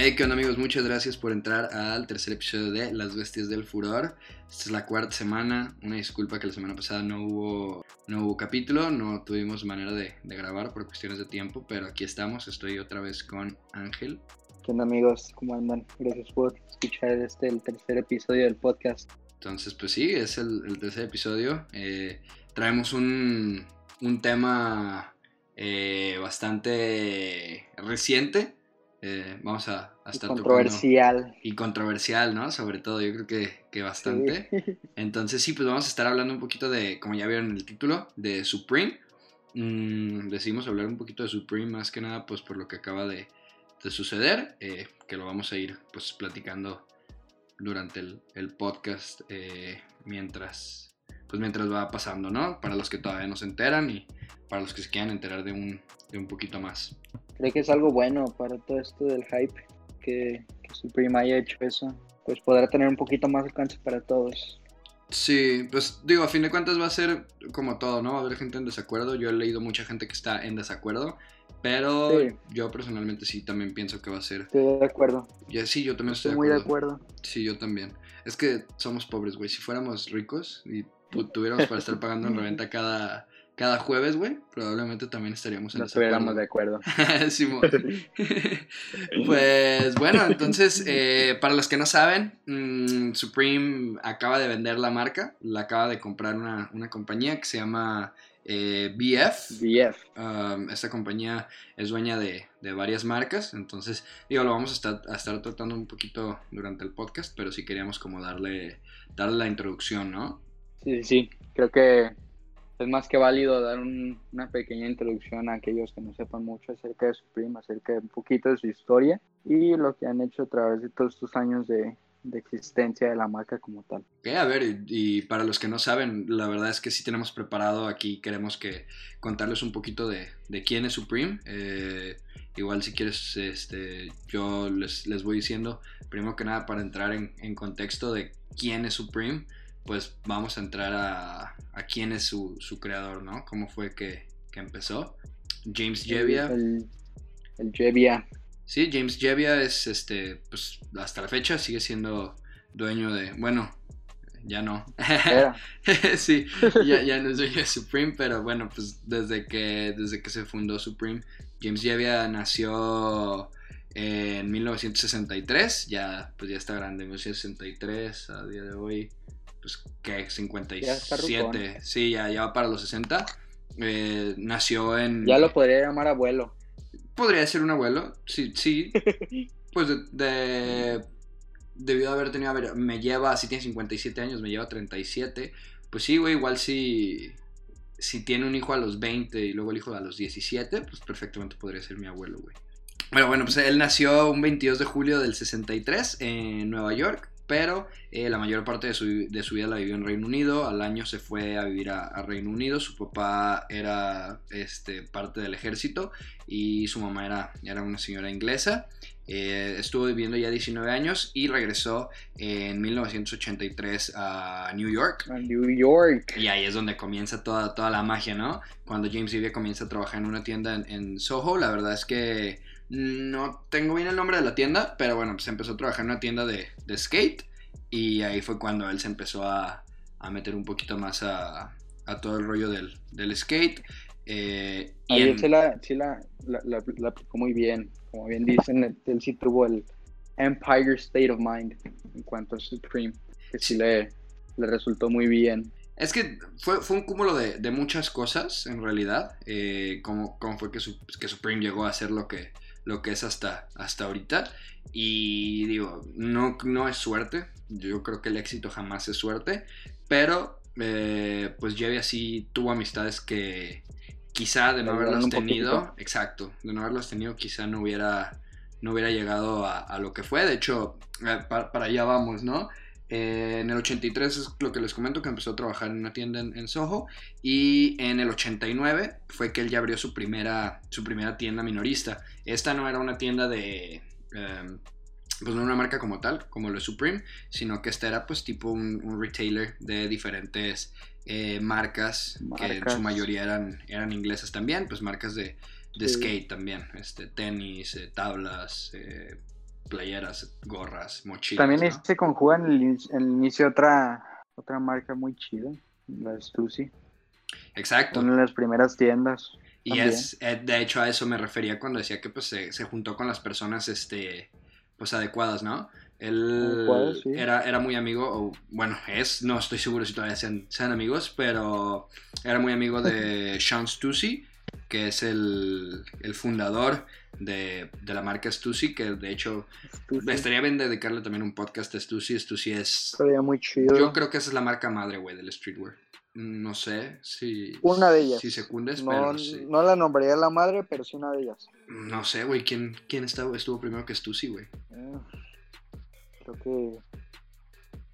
Hey, ¿qué onda amigos? Muchas gracias por entrar al tercer episodio de Las Bestias del Furor. Esta es la cuarta semana. Una disculpa que la semana pasada no hubo, no hubo capítulo, no tuvimos manera de, de grabar por cuestiones de tiempo, pero aquí estamos. Estoy otra vez con Ángel. ¿Qué onda amigos? ¿Cómo andan? Gracias por escuchar este, el tercer episodio del podcast. Entonces, pues sí, es el, el tercer episodio. Eh, traemos un, un tema eh, bastante reciente. Eh, vamos a, a estar Controversial. tocando- y controversial, ¿no? Sobre todo, yo creo que, que bastante. Sí. Entonces sí, pues vamos a estar hablando un poquito de, como ya vieron en el título, de Supreme. Mm, decidimos hablar un poquito de Supreme más que nada pues por lo que acaba de, de suceder, eh, que lo vamos a ir pues platicando durante el, el podcast eh, mientras, pues mientras va pasando, ¿no? Para los que todavía no se enteran y para los que se quieran enterar de un, de un poquito más. Creo que es algo bueno para todo esto del hype que, que Supreme haya hecho eso. Pues podrá tener un poquito más alcance para todos. Sí, pues digo, a fin de cuentas va a ser como todo, ¿no? Va a haber gente en desacuerdo. Yo he leído mucha gente que está en desacuerdo, pero Sí. yo personalmente sí también pienso que va a ser. Estoy de acuerdo. Ya sí, yo también estoy, Estoy muy de de acuerdo. acuerdo. Sí, yo también. Es que somos pobres, güey. Si fuéramos ricos y tuviéramos para estar pagando en reventa cada, cada jueves, güey, probablemente también estaríamos en No estuviéramos de acuerdo. Simón. pues bueno, entonces, eh, para los que no saben, mm, Supreme acaba de vender la marca, la acaba de comprar una, una compañía que se llama eh, BF. BF. Um, esta compañía es dueña de, de varias marcas, entonces, digo, lo vamos a estar, a estar tratando un poquito durante el podcast, pero sí queríamos como darle, darle la introducción, ¿no? Sí, sí, sí. Creo que es más que válido dar un- una pequeña introducción a aquellos que no sepan mucho acerca de Supreme, acerca de un poquito de su historia y lo que han hecho a través de todos estos años de, de existencia de la marca como tal. Ok, a ver, y, y para los que no saben, la verdad es que sí tenemos preparado aquí, queremos que contarles un poquito de, de quién es Supreme. Eh, igual si quieres, este, yo les, les voy diciendo, primero que nada, para entrar en, en contexto de quién es Supreme, pues vamos a entrar a, a quién es su, su creador, ¿no? ¿Cómo fue que, que empezó? James Jebbia. El, el Jebbia. Sí, James Jebbia es, este, pues hasta la fecha sigue siendo dueño de, bueno, ya no. Era. sí, ya, ya no es dueño de Supreme, pero bueno, pues desde que, desde que se fundó Supreme, James Jebbia nació en 1963, ya, pues ya está grande, 1963, a día de hoy, pues que Ya está 57, rucón. sí, ya, ya va para los 60. Eh, nació en... Ya lo podría llamar abuelo. Podría ser un abuelo, sí, sí. Pues de, de- debido a haber tenido, a ver, me lleva, si tiene 57 años, me lleva 37. Pues sí, güey, igual si, si tiene un hijo a los 20 y luego el hijo a los 17, pues perfectamente podría ser mi abuelo, güey. Pero bueno, pues él nació un 22 de julio del 63 en Nueva York, pero eh, la mayor parte de su, de su vida la vivió en Reino Unido. Al año se fue a vivir a, a Reino Unido. Su papá era este, parte del ejército y su mamá era, era una señora inglesa. Eh, estuvo viviendo ya 19 años y regresó en 1983 a New York. A New York. Y ahí es donde comienza toda, toda la magia, ¿no? Cuando James Ivey comienza a trabajar en una tienda en, en Soho, la verdad es que no tengo bien el nombre de la tienda, pero bueno, pues empezó a trabajar en una tienda de, de skate y ahí fue cuando él se empezó a, a meter un poquito más a, a todo el rollo del, del skate. Eh, y en- él se la, sí la, la, la- la aplicó muy bien. Como bien dicen, él, sí tuvo el Empire State of Mind en cuanto a Supreme, que sí le, le resultó muy bien. Es que fue, fue un cúmulo de, de muchas cosas, en realidad. eh, como, como fue que, su- que Supreme llegó a ser lo que, lo que es hasta, hasta ahorita. Y digo, no, no es suerte. Yo creo que el éxito jamás es suerte. Pero, eh, pues Jebbia sí tuvo amistades que quizá de no haberlas tenido, poquito. exacto, de no haberlas tenido, quizá no hubiera, no hubiera llegado a, a lo que fue. De hecho, eh, pa- para allá vamos, ¿no? Eh, en el 83 es lo que les comento, que empezó a trabajar en una tienda en, en Soho. Y en el 89 fue que él ya abrió su primera, su primera tienda minorista. Esta no era una tienda de... em, pues no una marca como tal, como lo es Supreme, sino que esta era pues tipo un, un retailer de diferentes eh, marcas, que en su mayoría eran, eran inglesas también, pues marcas de, de Sí. skate también, este, tenis, eh, tablas, playeras, gorras, mochilas. También ¿no? se conjuga en el, en el inicio otra, otra marca muy chida, la Stussy. Exacto. Una de las primeras tiendas. Y También. es, eh, de hecho, a eso me refería cuando decía que pues se, se juntó con las personas, este, pues adecuadas, ¿no? Él Adecuadas, sí. era, era muy amigo, o bueno, es, no estoy seguro si todavía sean, sean amigos, pero era muy amigo de Sean Stussy, que es el, el fundador de, de la marca Stussy, que de hecho Stussy. estaría bien dedicarle también un podcast a Stussy. Stussy es, Estaría muy chido. yo creo que esa es la marca madre, güey, del streetwear. No sé si... Una de ellas. Si secundes, no, pero sí. no la nombraría la madre, pero sí una de ellas. No sé, güey, ¿quién, quién estuvo, estuvo primero que Stussy, güey? Eh, creo que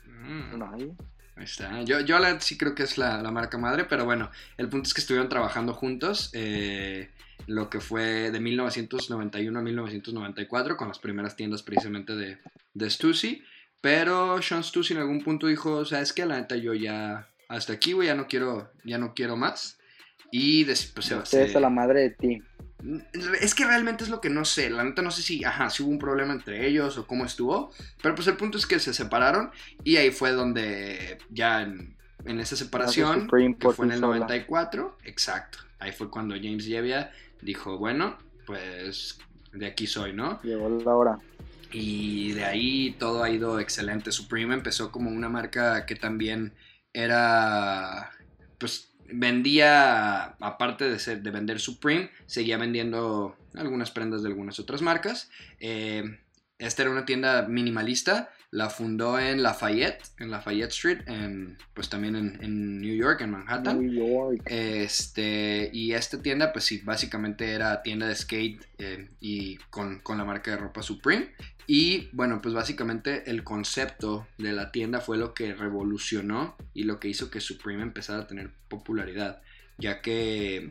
Mm, nadie. Ahí está. Yo, yo la, sí creo que es la, la marca madre, pero bueno, el punto es que estuvieron trabajando juntos eh, lo que fue de 1991 a 1994 con las primeras tiendas precisamente de, de Stussy. Pero Sean Stussy en algún punto dijo, o sea, es que la neta yo ya hasta aquí, güey, ya no quiero, ya no quiero más. Y des- pues, se, se- a la madre de ti. Es que realmente es lo que no sé. La neta no sé si, ajá, si hubo un problema entre ellos o cómo estuvo. Pero pues el punto es que se separaron y ahí fue donde ya en, en esa separación, que fue en el sola. 94, exacto. Ahí fue cuando James Jevia dijo, bueno, pues de aquí soy, ¿no? Llegó la hora. Y de ahí todo ha ido excelente. Supreme empezó como una marca que también era, pues vendía, aparte de, ser, de vender Supreme, seguía vendiendo algunas prendas de algunas otras marcas. Eh, esta era una tienda minimalista, la fundó en Lafayette, en Lafayette Street, en, pues también en, en New York, en Manhattan. New York. Este, y esta tienda, pues sí, básicamente era tienda de skate eh, y con, con la marca de ropa Supreme. Y bueno, pues básicamente el concepto de la tienda fue lo que revolucionó y lo que hizo que Supreme empezara a tener popularidad. Ya que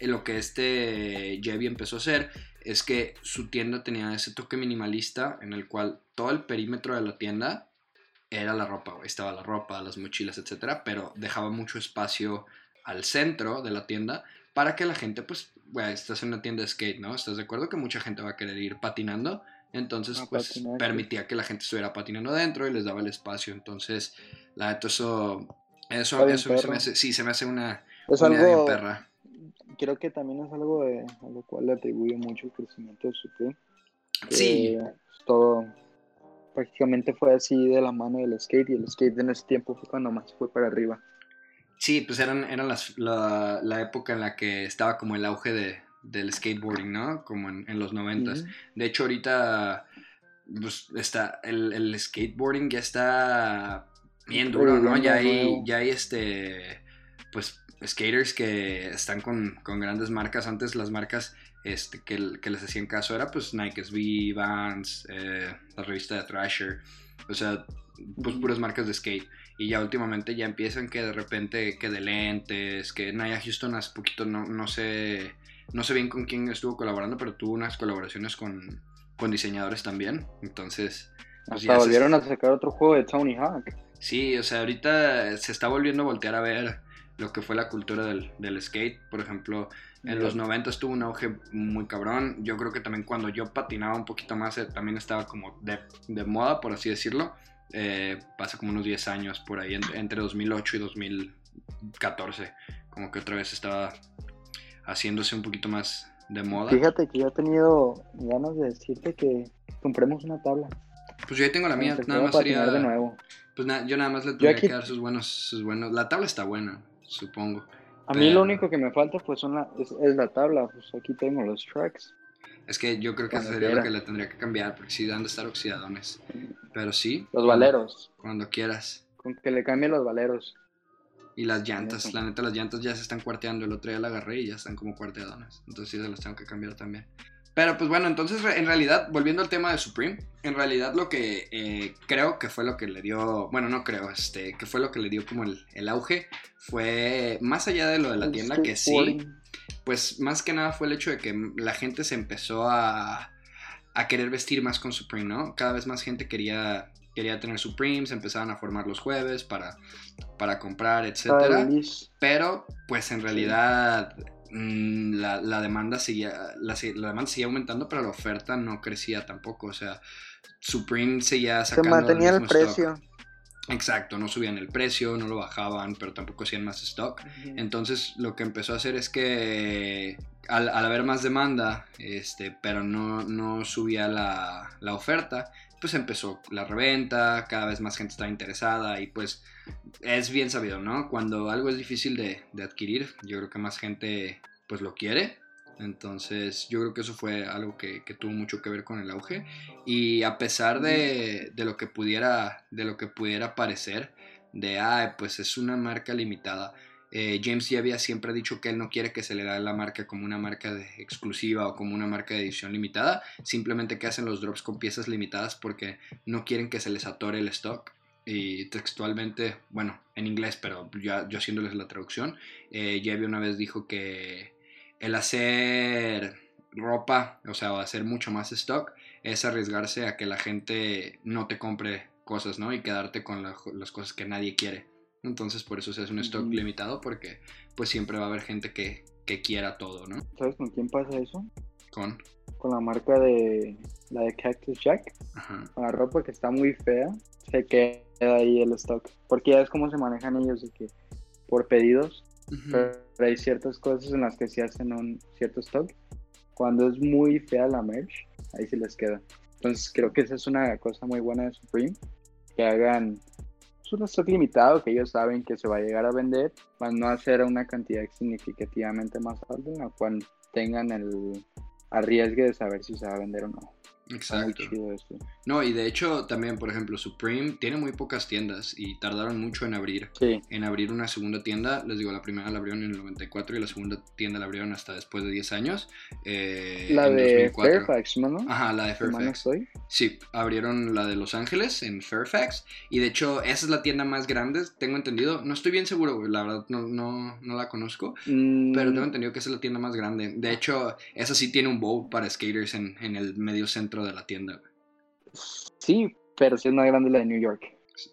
lo que este Jevi empezó a hacer es que su tienda tenía ese toque minimalista en el cual todo el perímetro de la tienda era la ropa, güey. Estaba la ropa, las mochilas, etcétera, pero dejaba mucho espacio al centro de la tienda para que la gente, pues, güey, estás en una tienda de skate, ¿no? ¿Estás de acuerdo que mucha gente va a querer ir patinando? Entonces, A pues, patinar, sí. permitía que la gente estuviera patinando dentro y les daba el espacio. Entonces, la neta, eso, eso, eso se me hace, sí, se me hace una, Es una algo, perra. creo que también es algo de, a lo cual le atribuye mucho el crecimiento de Supreme. que Sí, Todo prácticamente fue así de la mano del skate y el skate en ese tiempo fue cuando más fue para arriba. Sí, pues eran, eran las, la, la época en la que estaba como el auge de, del skateboarding, ¿no? Como en, en los noventas. Ujú. De hecho, ahorita pues, está, el, el skateboarding ya está bien duro, ¿no? Ya hay, ya hay este, pues, skaters que están con, con grandes marcas. Antes las marcas este, que, que les hacían caso era pues Nike SB, Vans, eh, la revista de Thrasher, o sea, pues puras marcas de skate. Y ya últimamente ya empiezan que de repente que de lentes, que Naya Houston hace poquito no, no sé no sé bien con quién estuvo colaborando, pero tuvo unas colaboraciones con, con diseñadores también. Entonces, pues Hasta se- volvieron a sacar otro juego de Tony Hawk. Sí, o sea, ahorita se está volviendo a voltear a ver lo que fue la cultura del, del skate. Por ejemplo, en los 90 tuvo un auge muy cabrón. Yo creo que también cuando yo patinaba un poquito más, eh, también estaba como de, de moda, por así decirlo. Eh, pasa como unos 10 años por ahí, en- entre 2008 y 2014. Como que otra vez estaba haciéndose un poquito más de moda. Fíjate que yo he tenido ganas de decirte que compremos una tabla. Pues yo ahí tengo la mía, nada más sería... de nuevo. Pues yo nada más le tendría aquí- que dar sus buenos, sus buenos... La tabla está buena, supongo. A mí Pero- lo único que me falta pues son la, es, es la tabla. Pues aquí tengo los tracks. Es que yo creo que eso sería lo que le tendría que cambiar, porque sí dan de estar oxidadones. Pero sí. Los valeros. Cuando quieras. Con que le cambie los valeros. Y las llantas, la neta, las llantas ya se están cuarteando. El otro día la agarré y ya están como cuarteadonas. Entonces sí se las tengo que cambiar también. Pero pues bueno, entonces en realidad, volviendo al tema de Supreme, en realidad lo que eh, creo que fue lo que le dio, bueno, no creo, este, que fue lo que le dio como el, el auge, fue más allá de lo de la tienda, que sí, pues más que nada fue el hecho de que la gente se empezó a, a querer vestir más con Supreme, ¿no? Cada vez más gente quería, quería tener Supreme, se empezaban a formar los jueves para, para comprar, etcétera. Feliz. Pero, pues en realidad, mm, la, la demanda seguía, la, la demanda seguía aumentando, pero la oferta no crecía tampoco. O sea, Supreme seguía Se sacando. mantenía el mismo stock. precio. Exacto, no subían el precio, no lo bajaban, pero tampoco hacían más stock. Entonces lo que empezó a hacer es que al, haber más demanda, este, pero no, no subía la, la oferta, pues empezó la reventa, cada vez más gente estaba interesada y pues es bien sabido, ¿no? Cuando algo es difícil de, de adquirir, yo creo que más gente pues lo quiere. Entonces yo creo que eso fue algo que, que tuvo mucho que ver con el auge. Y a pesar de, de lo que pudiera, de lo que pudiera parecer, de, ah, pues es una marca limitada. Eh, James ya había siempre dicho que él no quiere que se le da la marca como una marca exclusiva o como una marca de edición limitada, simplemente que hacen los drops con piezas limitadas porque no quieren que se les atore el stock. Y textualmente, bueno, en inglés, pero yo haciéndoles la traducción, eh, una vez dijo que el hacer ropa, o sea, hacer mucho más stock, es arriesgarse a que la gente no te compre cosas, ¿no? Y quedarte con la- las cosas que nadie quiere. Entonces, por eso se hace un stock limitado, porque pues siempre va a haber gente que, que quiera todo, ¿no? ¿Sabes con quién pasa eso? Con... Con la marca de la de Cactus Jack. Ajá. Con la ropa que está muy fea, se queda ahí el stock. Porque ya es como se manejan ellos, de que por pedidos, pero hay ciertas cosas en las que se hacen un cierto stock. Cuando es muy fea la merch, ahí se les queda. Entonces creo que esa es una cosa muy buena de Supreme, que hagan pues, un stock limitado que ellos saben que se va a llegar a vender, para no hacer una cantidad significativamente más alta, en la cual tengan el arriesgue de saber si se va a vender o no. Exacto. chido esto. No, y de hecho también, por ejemplo, Supreme tiene muy pocas tiendas y tardaron mucho en abrir. Sí, En abrir una segunda tienda, les digo, la primera la abrieron en el 94 y la segunda tienda la abrieron hasta después de 10 años. eh, la en de 2004. Fairfax, ¿no? Ajá, la de Fairfax. estoy. Sí, abrieron la de Los Ángeles en Fairfax. Y de hecho, esa es la tienda más grande, tengo entendido. No estoy bien seguro, la verdad no, no, no la conozco. Mm, Pero tengo entendido que esa es la tienda más grande. De hecho, esa sí tiene un bowl para skaters en, en el medio centro de la tienda. güey. Sí, pero sí es más grande la de New York.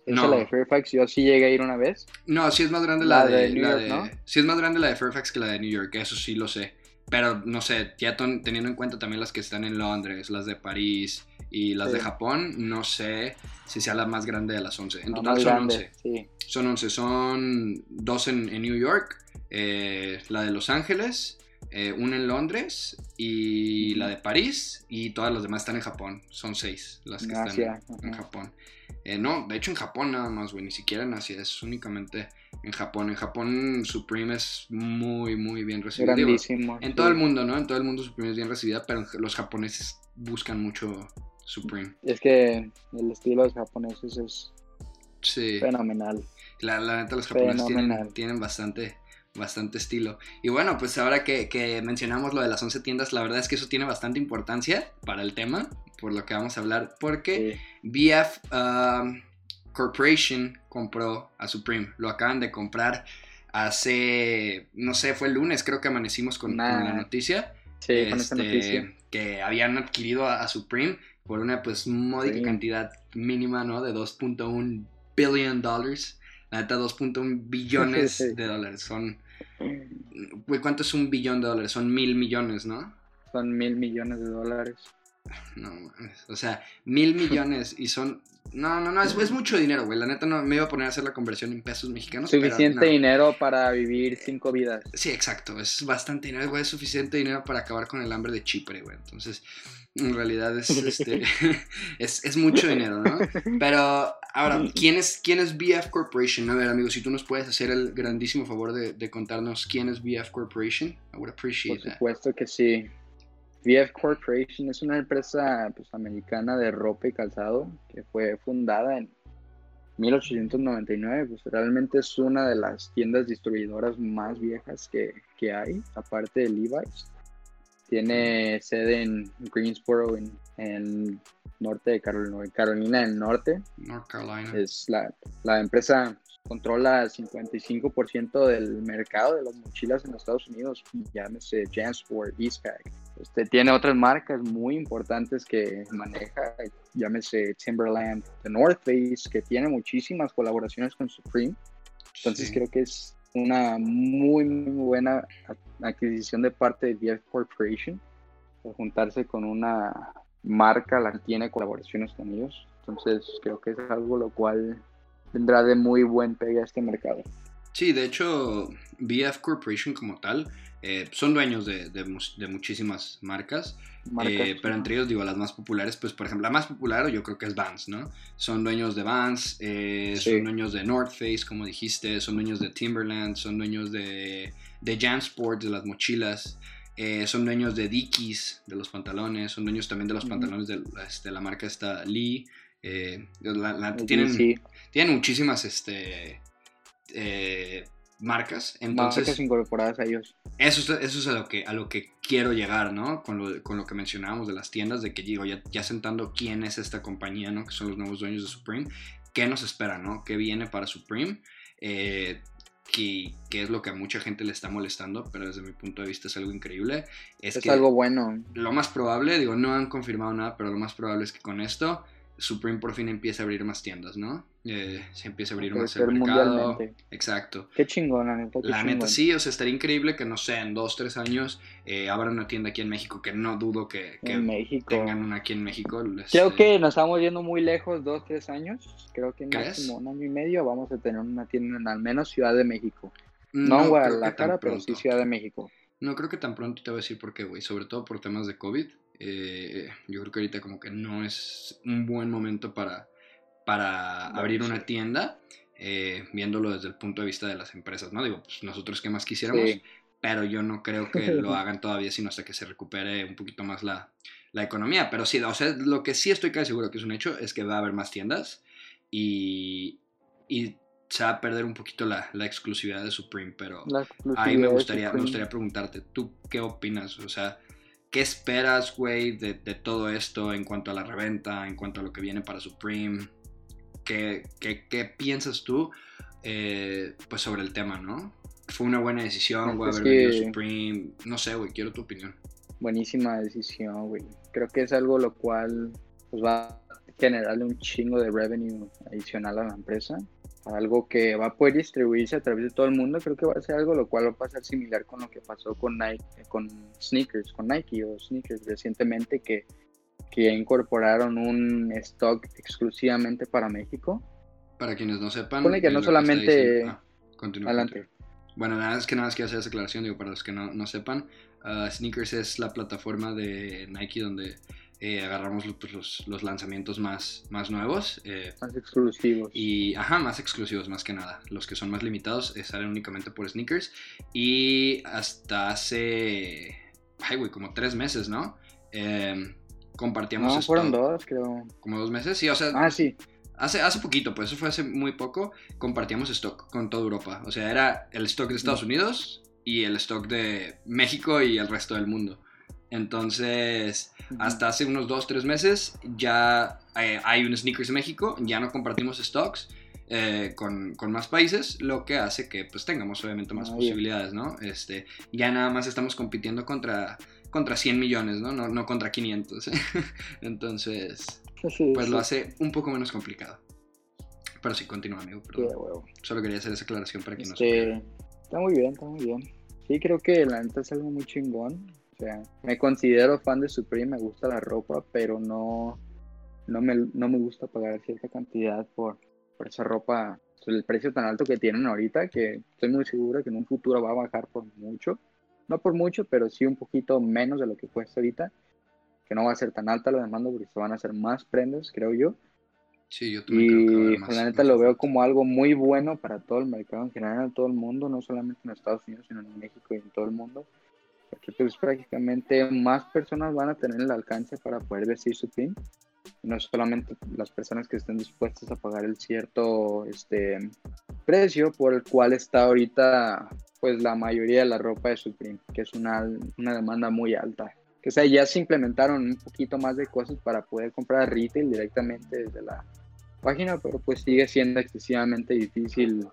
Esa No, la de Fairfax, yo sí llegué a ir una vez. no, sí es más grande la, La de, de New la York, de- ¿no? Sí es más grande la de Fairfax que la de New York, eso sí lo sé. Pero no sé, ya teniendo en cuenta también las que están en Londres, las de París y las de. Japón, no sé si sea la más grande de las 11. En total son grande, 11. Sí. Son 11, son dos en, en New York, eh, la de Los Ángeles, eh, una en Londres y la de París y todas las demás están en Japón. Son seis las que En están Asia, en. Japón. Eh, no, de hecho en Japón nada más, güey, ni siquiera en Asia, es únicamente en Japón. En Japón Supreme es muy, muy bien recibido. Digo, Grandísimo. en sí. todo el mundo, ¿no? En todo el mundo Supreme es bien recibida, pero los japoneses buscan mucho Supreme. Es que el estilo de los japoneses es Sí. fenomenal. La, la neta, los japoneses tienen, tienen bastante, bastante estilo. Y bueno, pues ahora que, que mencionamos lo de las 11 tiendas, la verdad es que eso tiene bastante importancia para el tema, por lo que vamos a hablar, porque Sí. BF um, Corporation compró a Supreme. Lo acaban de comprar hace, no sé, fue el lunes, creo que amanecimos con, la noticia. Sí, con esa este, noticia. Que habían adquirido a, a Supreme por una pues módica Sí. cantidad mínima, ¿no? De 2.1 billion dollars. La neta, 2.1 billones Sí. de dólares. Son, güey, ¿cuánto es un billón de dólares? Son mil millones, ¿no? Son mil millones de dólares. No, o sea, mil millones y son... No, no, no, es, es mucho dinero, güey. La neta no me iba a poner a hacer la conversión en pesos mexicanos. pero Suficiente no. dinero para vivir cinco vidas. Sí, exacto. Es bastante dinero, güey. Es suficiente dinero para acabar con el hambre de Chipre, güey. Entonces, en realidad es, este, es, es mucho dinero, ¿no? Pero, ahora, ¿quién es, ¿quién es BF Corporation? A ver, amigos, si tú nos puedes hacer el grandísimo favor de, de contarnos quién es BF Corporation, I would Por appreciate that. supuesto que sí. VF Corporation es una empresa pues, americana de ropa y calzado que fue fundada en 1899. Pues realmente es una de las tiendas distribuidoras más viejas que, que hay, aparte de Levi's. Tiene sede en Greensboro, en, en norte de Carolina, Carolina del Norte. North Carolina. Es la, la empresa controla el 55% del mercado de las mochilas en Estados Unidos, llámese Jansport, Eastpak. Este, tiene otras marcas muy importantes que maneja, llámese Timberland, The North Face, que tiene muchísimas colaboraciones con Supreme. Entonces Sí. creo que es una muy, muy buena adquisición de parte de VF Corporation, de juntarse con una marca, la que tiene colaboraciones con ellos. Entonces creo que es algo lo cual vendrá de muy buen pegue a este mercado. Sí, de hecho, VF Corporation como tal eh, son dueños de, muchísimas marcas, eh, pero entre ellos digo las más populares, pues por ejemplo la más popular yo creo que es Vans, ¿no? Son dueños de Vans, eh, son dueños de North Face, como dijiste, son dueños de Timberland, son dueños de, de Jansport, de las mochilas. son dueños de Dickies, de los pantalones, son dueños también de los pantalones de, este, la marca esta Lee. tienen, tienen muchísimas este, marcas. Entonces, marcas incorporadas a ellos. Eso, eso es a lo, que, a lo que quiero llegar, ¿no? Con lo, con lo que mencionábamos de las tiendas, de que digo, ya, ya sentando quién es esta compañía, ¿no? Que son los nuevos dueños de Supreme. ¿Qué nos espera, ¿no? ¿Qué viene para Supreme? Eh, que, es lo que a mucha gente le está molestando, pero desde mi punto de vista es algo increíble. Es, es algo bueno. Lo más probable, digo, no han confirmado nada, pero lo más probable es que con esto Supreme por fin empieza a abrir más tiendas, ¿no? Eh, se empieza a abrir más el mercado. Exacto. Qué chingón, la neta. la neta sí, o sea, estaría increíble que, no sé, en dos, tres años eh, abran una tienda aquí en México, que no dudo que, tengan una aquí en México. Creo que nos estamos yendo muy lejos, dos, tres años. Creo que en máximo un año y medio vamos a tener una tienda en al menos Ciudad de México. No, en Guadalajara, pero sí Ciudad de México. No creo que tan pronto te voy a decir por qué, güey. Sobre todo por temas de COVID. Eh, yo creo que ahorita como que no es un buen momento para, para abrir una tienda, eh, viéndolo desde el punto de vista de las empresas, ¿no? Digo, pues nosotros qué más quisiéramos, pero yo no creo que lo hagan todavía, sino hasta que se recupere un poquito más la, la economía. Pero sí, o sea, lo que sí estoy casi seguro que es un hecho es que va a haber más tiendas y, y se va a perder un poquito la, la exclusividad de Supreme, pero ahí me gustaría, me gustaría preguntarte, ¿tú qué opinas? O sea, ¿Qué esperas, güey, de, todo esto en cuanto a la reventa, en cuanto a lo que viene para Supreme? ¿Qué, piensas tú eh, pues sobre el tema, no? ¿Fue una buena decisión, güey, haber venido Supreme? No sé, güey, quiero tu opinión. Buenísima decisión, güey. Creo que es algo lo cual pues, va a generarle un chingo de revenue adicional a la empresa algo que va a poder distribuirse a través de todo el mundo, creo que va a ser algo lo cual va a pasar similar con lo que pasó con Nike, con sneakers, con Nike o sneakers recientemente que, que incorporaron un stock exclusivamente para México. Para quienes no sepan, Pone que no solamente ah, adelante. Bueno, nada más que nada más quiero hacer esa aclaración, digo, para los que no, no sepan, uh, Sneakers es la plataforma de Nike donde eh, agarramos pues, los, los, lanzamientos más, más nuevos. Eh, más exclusivos. Y, ajá, más exclusivos más que nada. Los que son más limitados eh, salen únicamente por sneakers. Y hasta hace, ay, güey, como tres meses, ¿no? Em, compartíamos No, fueron dos, creo. Como dos meses, sí, o sea. Ah, sí. Hace, hace poquito, pues eso fue hace muy poco, compartíamos stock con toda Europa. O sea, era el stock de Estados mm. Unidos y el stock de México y el resto del mundo. Entonces, hasta hace unos 2, 3 meses ya eh, hay un Sneakers México, ya no compartimos stocks eh, con, con, más países, lo que hace que pues tengamos obviamente más posibilidades, ¿no? Este, ya nada más estamos compitiendo contra, contra 100 millones, ¿no? No, no contra 500. Entonces, pues lo hace un poco menos complicado. Pero sí, continúa, amigo. Solo quería hacer esa aclaración para que no se este, Está muy bien, está muy bien. Sí, creo que la neta es algo muy chingón. O sea, me considero fan de Supreme, me gusta la ropa, pero no, no, me, no me gusta pagar cierta cantidad por, por esa ropa, el precio tan alto que tienen ahorita, que estoy muy seguro que en un futuro va a bajar por mucho. No por mucho, pero sí un poquito menos de lo que cuesta ahorita. Que no va a ser tan alta la demanda porque se van a hacer más prendas, creo yo. Sí, yo también y creo que más, la neta lo veo como algo muy bueno para todo el mercado en general, en todo el mundo, no solamente en Estados Unidos, sino en México y en todo el mundo pues prácticamente más personas van a tener el alcance para poder vestir su pin no solamente las personas que estén dispuestas a pagar el cierto este precio por el cual está ahorita pues la mayoría de la ropa de Supreme, que es una, una demanda muy alta. Que o sea, ya se implementaron un poquito más de cosas para poder comprar retail directamente desde la página, pero pues sigue siendo excesivamente difícil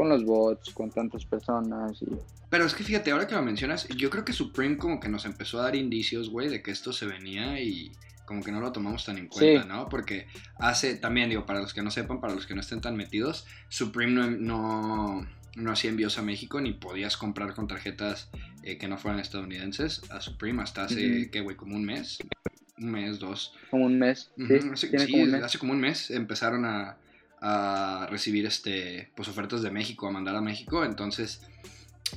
con los bots, con tantas personas y... Pero es que fíjate, ahora que lo mencionas, yo creo que Supreme como que nos empezó a dar indicios, güey, de que esto se venía y como que no lo tomamos tan en cuenta, ¿no? Porque hace, también digo, para los que no sepan, para los que no estén tan metidos, Supreme no, no hacía envíos a México ni podías comprar con tarjetas eh, que no fueran estadounidenses a Supreme hasta hace. ¿qué, güey? Como un mes. Un mes, dos. Como un mes. Hace, sí, como un mes. hace como un mes empezaron a, a recibir este, pues, ofertas de México, a mandar a México. Entonces,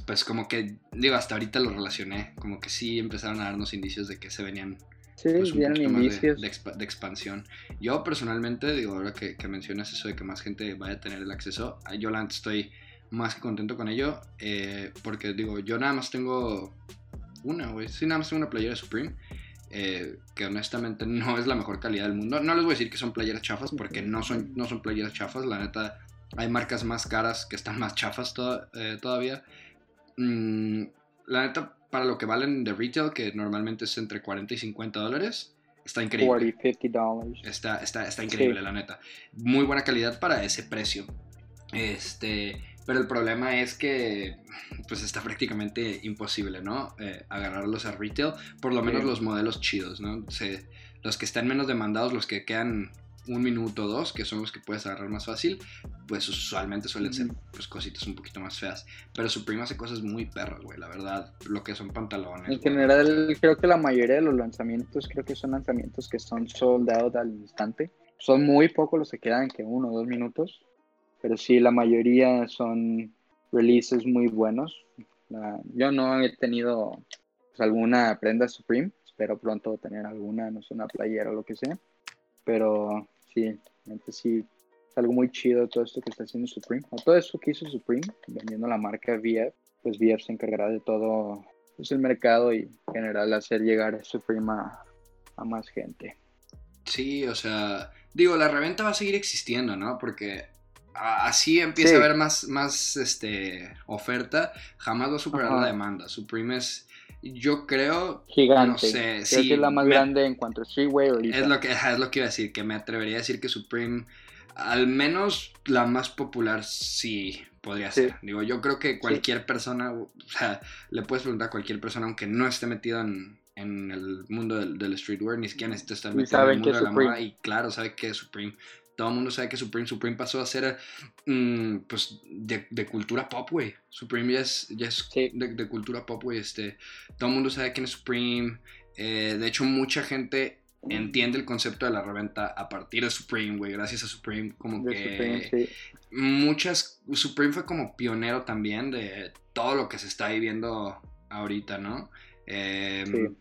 pues como que, digo, hasta ahorita lo relacioné. Como que sí empezaron a darnos indicios de que se venían Sí, pues, un de, indicios. de expa- de expansión. Yo personalmente, digo, ahora que, que mencionas eso de que más gente vaya a tener el acceso, a- yo la estoy más que contento con ello, eh, porque digo, yo nada más tengo una, güey, sí, nada más tengo una playera Supreme, eh, que honestamente no es la mejor calidad del mundo. No les voy a decir que son playeras chafas, porque no son, no son playeras chafas, la neta, hay marcas más caras que están más chafas to- eh, todavía. Mm, la neta, para lo que valen de retail, que normalmente es entre 40 y 50 dólares, está increíble. 40, 50 dólares. Está, está, está increíble, Sí. la neta. Muy buena calidad para ese precio. Este, pero el problema es que pues está prácticamente imposible, ¿no? Eh, agarrarlos a retail, por lo menos Sí. los modelos chidos, ¿no? Se- los que están menos demandados, los que quedan un minuto o dos, que son los que puedes agarrar más fácil, pues usualmente suelen ser pues cositas un poquito más feas. Pero Supreme hace cosas muy perras, güey, la verdad, lo que son pantalones. En güey. general, creo que la mayoría de los lanzamientos, creo que son lanzamientos que son sold out al instante. Son muy pocos los que quedan, que uno o dos minutos. Pero sí, la mayoría son releases muy buenos. La- yo no he tenido pues, alguna prenda Supreme. Espero pronto tener alguna, no sé, una playera o lo que sea. Pero sí, sí, es algo muy chido todo esto que está haciendo Supreme. O todo esto que hizo Supreme, vendiendo la marca VF. Pues VF se encargará de todo pues, el mercado y en general hacer llegar Supreme a, a más gente. Sí, o sea, digo, la reventa va a seguir existiendo, ¿no? Porque así empieza Sí. a haber más, más este, oferta, jamás va a superar Ajá. la demanda. Supreme es, yo creo, Gigante. no sé, Creo sí, que es la más me- grande en cuanto a streetwear ahorita. es lo, que, es lo que iba a decir, que me atrevería a decir que Supreme, al menos la más popular, sí podría Sí. ser. Digo, yo creo que cualquier persona, o sea, le puedes preguntar a cualquier persona, aunque no esté metido en, en el mundo del, del streetwear, ni siquiera necesita estar metido en el mundo de la moda, y claro, sabe que es Supreme. Todo el mundo sabe que Supreme, Supreme pasó a ser, mm, pues, de, de cultura pop, güey. Supreme ya es, ya es Sí. de, de cultura pop, güey. Este, todo el mundo sabe quién es Supreme. Eh, de hecho, mucha gente entiende el concepto de la reventa a partir de Supreme, güey. Gracias a Supreme, como De que Supreme, sí. muchas. Supreme fue como pionero también de todo lo que se está viviendo ahorita, ¿no? Eh, Sí.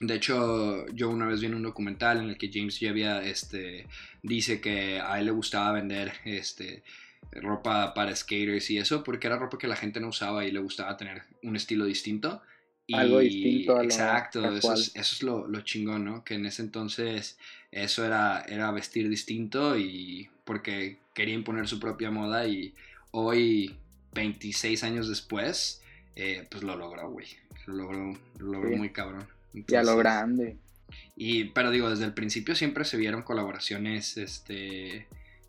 De hecho, yo una vez vi en un documental en el que James Jebbia este, dice que a él le gustaba vender este, ropa para skaters y eso porque era ropa que la gente no usaba y le gustaba tener un estilo distinto. Y, Algo distinto a lo Exacto, eso es, eso es lo, lo chingón, ¿no? Que en ese entonces eso era, era vestir distinto y porque quería imponer su propia moda y hoy, 26 años después, eh, pues lo logró, güey. Lo logró, lo logró Sí. muy cabrón. Y a lo Entonces, grande. y, pero digo, desde el principio siempre se vieron colaboraciones este,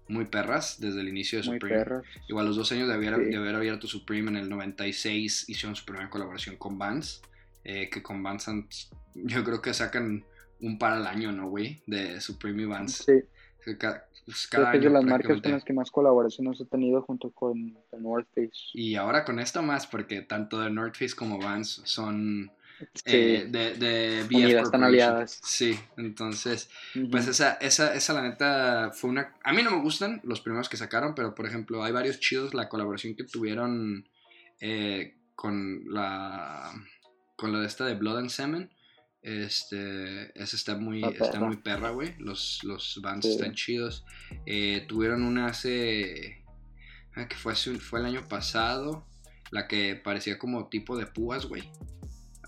muy perras, desde el inicio de Muy Supreme. perros. Igual a los dos años de haber, Sí. de haber abierto Supreme en el 96 hicieron su primera colaboración con Vans, eh, que con Vans yo creo que sacan un par al año, ¿no, güey? De Supreme y Vans. Sí, pues, cada que es de las marcas con las que más colaboraciones he tenido junto con The North Face. Y ahora con esto más, porque tanto de North Face como Vans son Sí, eh, de, de BF Unidas, están aliadas. Sí, entonces. Pues esa, esa, esa la neta fue una... A mí no me gustan los primeros que sacaron, pero por ejemplo hay varios chidos. La colaboración que tuvieron eh, con la... Con la de esta de Blood and Semen. Este... Esa está muy, Está está perra. muy perra, güey. Los, los bands Sí. están chidos. Eh, tuvieron una hace... ah, que fue, hace fue el año pasado. La que parecía como tipo de púas, güey.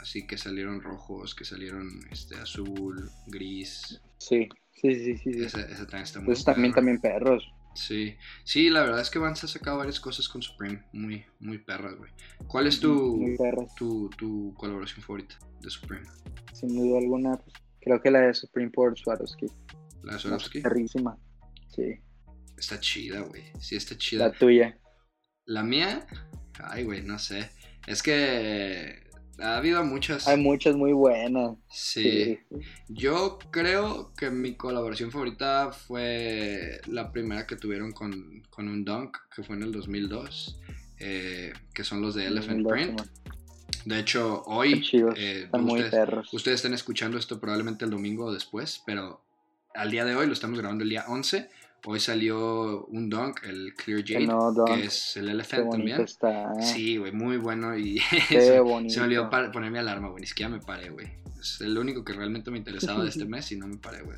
Así que salieron rojos, que salieron este azul, gris, sí, sí, sí, sí. sí. esa, esa también está muy Entonces también, también perros. Sí, sí, la verdad es que Vance ha sacado varias cosas con Supreme, muy, muy perras, güey. ¿Cuál es tu, tu, tu colaboración favorita de Supreme? Sin duda alguna, pues, creo que la de Supreme por Swarovski. ¿La de Swarovski? perrísima. Sí, Está chida, güey. Sí, está chida. la tuya. La mía, ay, güey, no sé. Es que ha habido muchas. Hay muchas muy buenas. Sí. Yo creo que mi colaboración favorita fue la primera que tuvieron con, con un Dunk, que fue en el 2002. eh, que son los de Elephant 2012, Print. De hecho, hoy eh, Están muy ustedes, perros. ustedes están escuchando esto probablemente el domingo o después, pero al día de hoy lo estamos grabando el día 11. Hoy salió un dunk, el Clear Jade, no, que es el Qué Elephant bonito también. está. ¿eh? Sí, güey, muy bueno y Qué se, bonito. se me olvidó poner mi alarma, güey, ni siquiera me paré, güey. Es el único que realmente me interesaba de este mes y no me paré, güey.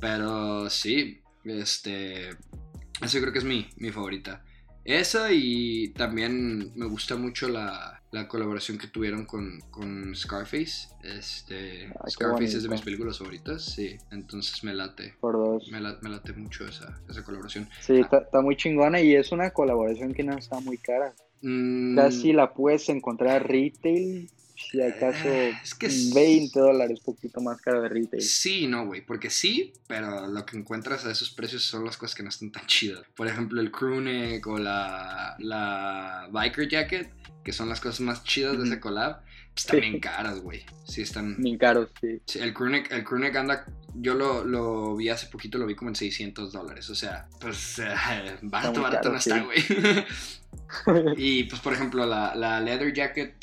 Pero sí, este, eso creo que es mi, mi favorita. Esa y también me gusta mucho la, la colaboración que tuvieron con, con Scarface. Este, Ah, Scarface es de mis películas favoritas, sí. Entonces me late, Por dos. me, la- me late mucho esa, esa colaboración. Sí, está, está muy chingona y es una colaboración que no está muy cara. Mm, Casi la puedes encontrar retail, si acaso Eh, es que es- 20 dólares, poquito más caro de retail. Sí, no, güey, porque sí, pero lo que encuentras a esos precios son las cosas que no están tan chidas. Por ejemplo, el crewneck o la, la biker jacket, que son las cosas más chidas de Ujú. ese collab, pues, están bien caras, güey. Sí, están... Bien caros, sí. sí, el crewneck, el crewneck anda... Yo lo, lo vi hace poquito, lo vi como en 600 dólares. O sea, pues eh, barato, barato no sí. está, güey. Y pues por ejemplo la, la leather jacket,